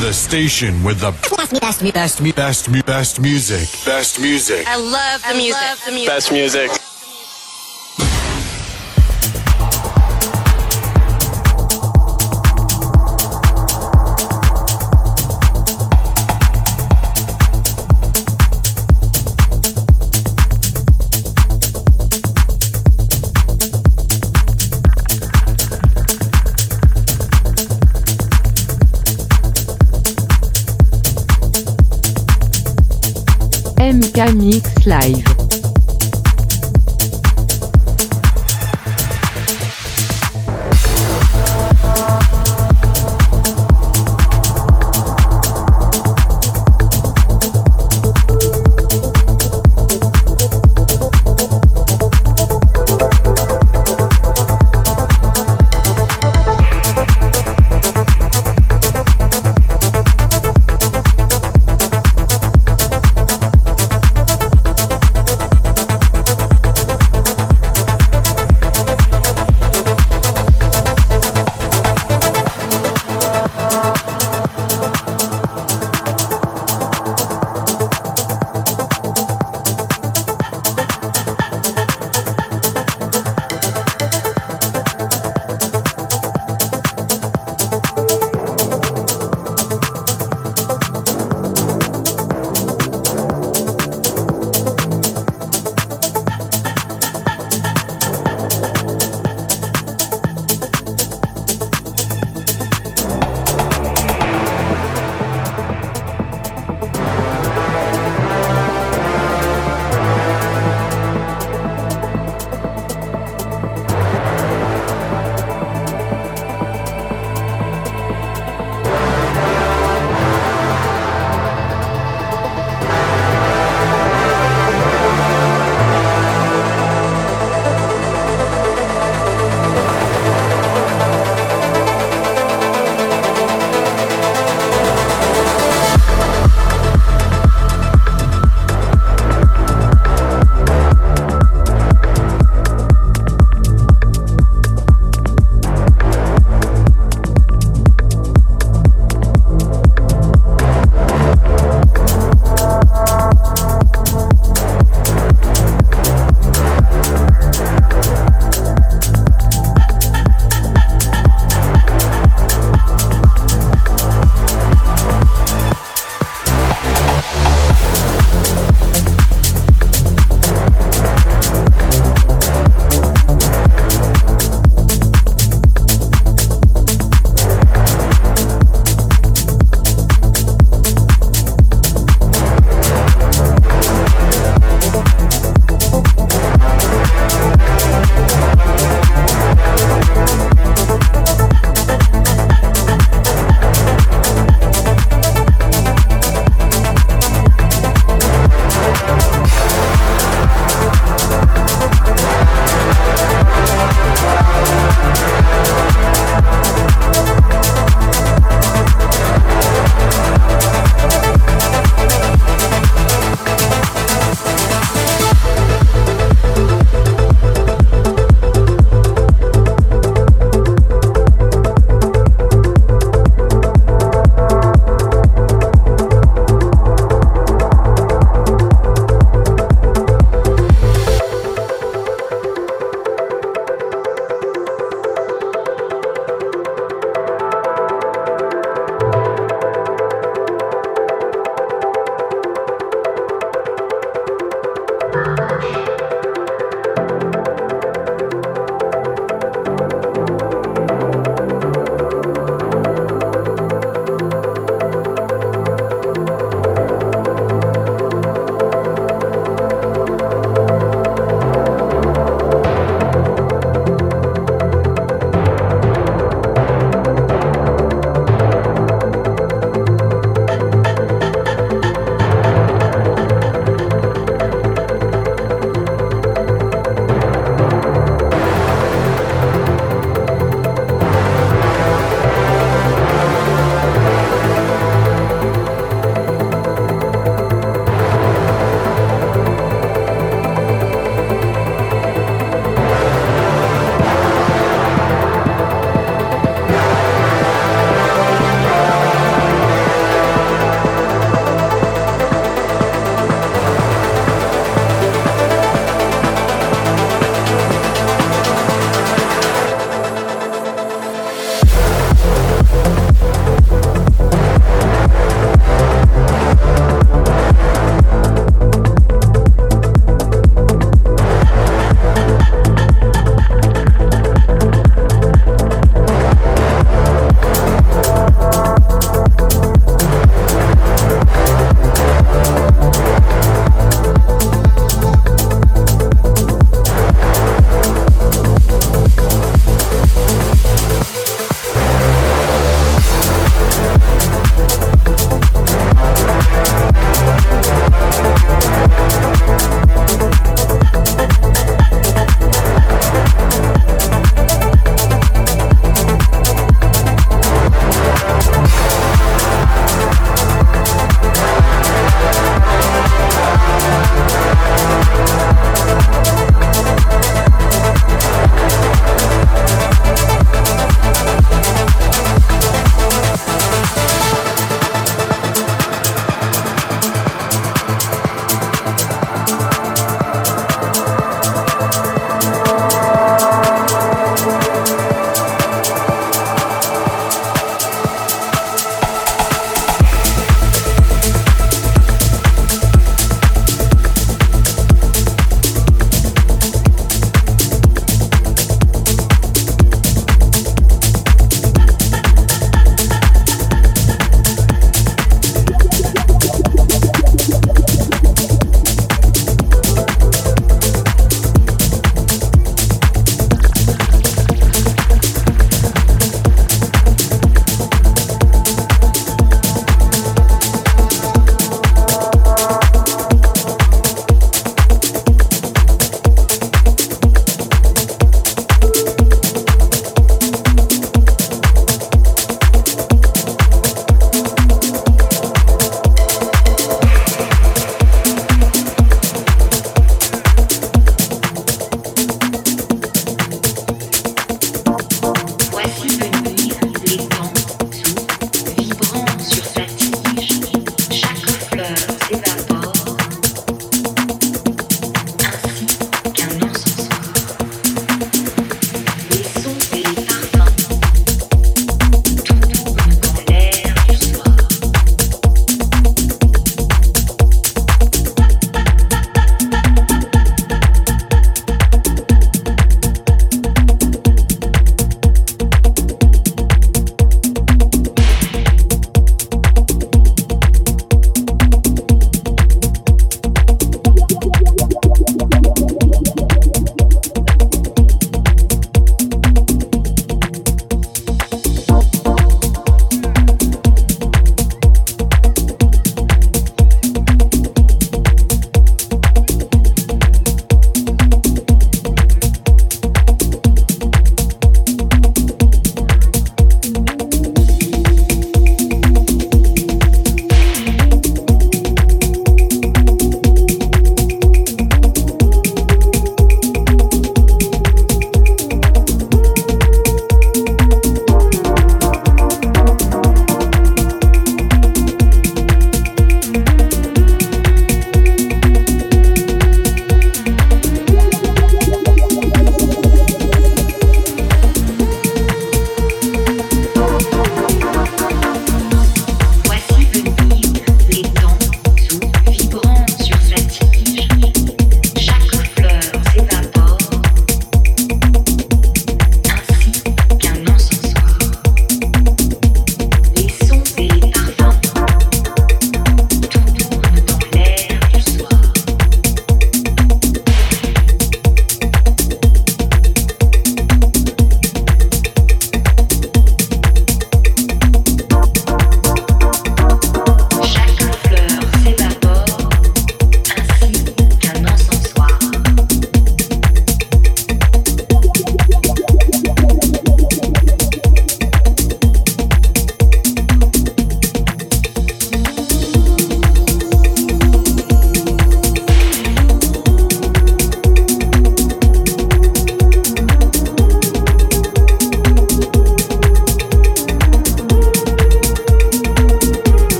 The station with the Best, me, best, me, best, mu- best, mu- best music. Best music. I love the music. Best music.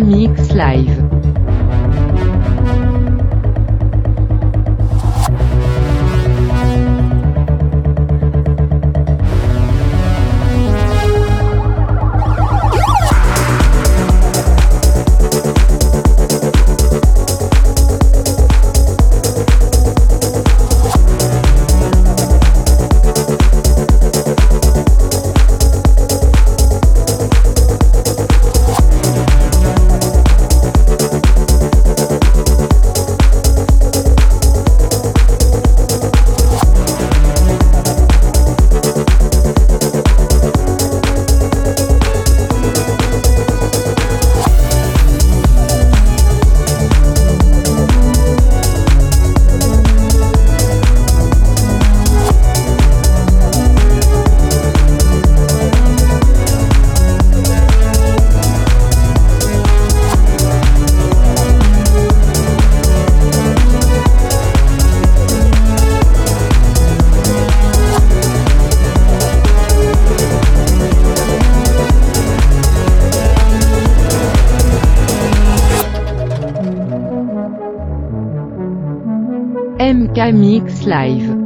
Mix Live. K-Mix Live.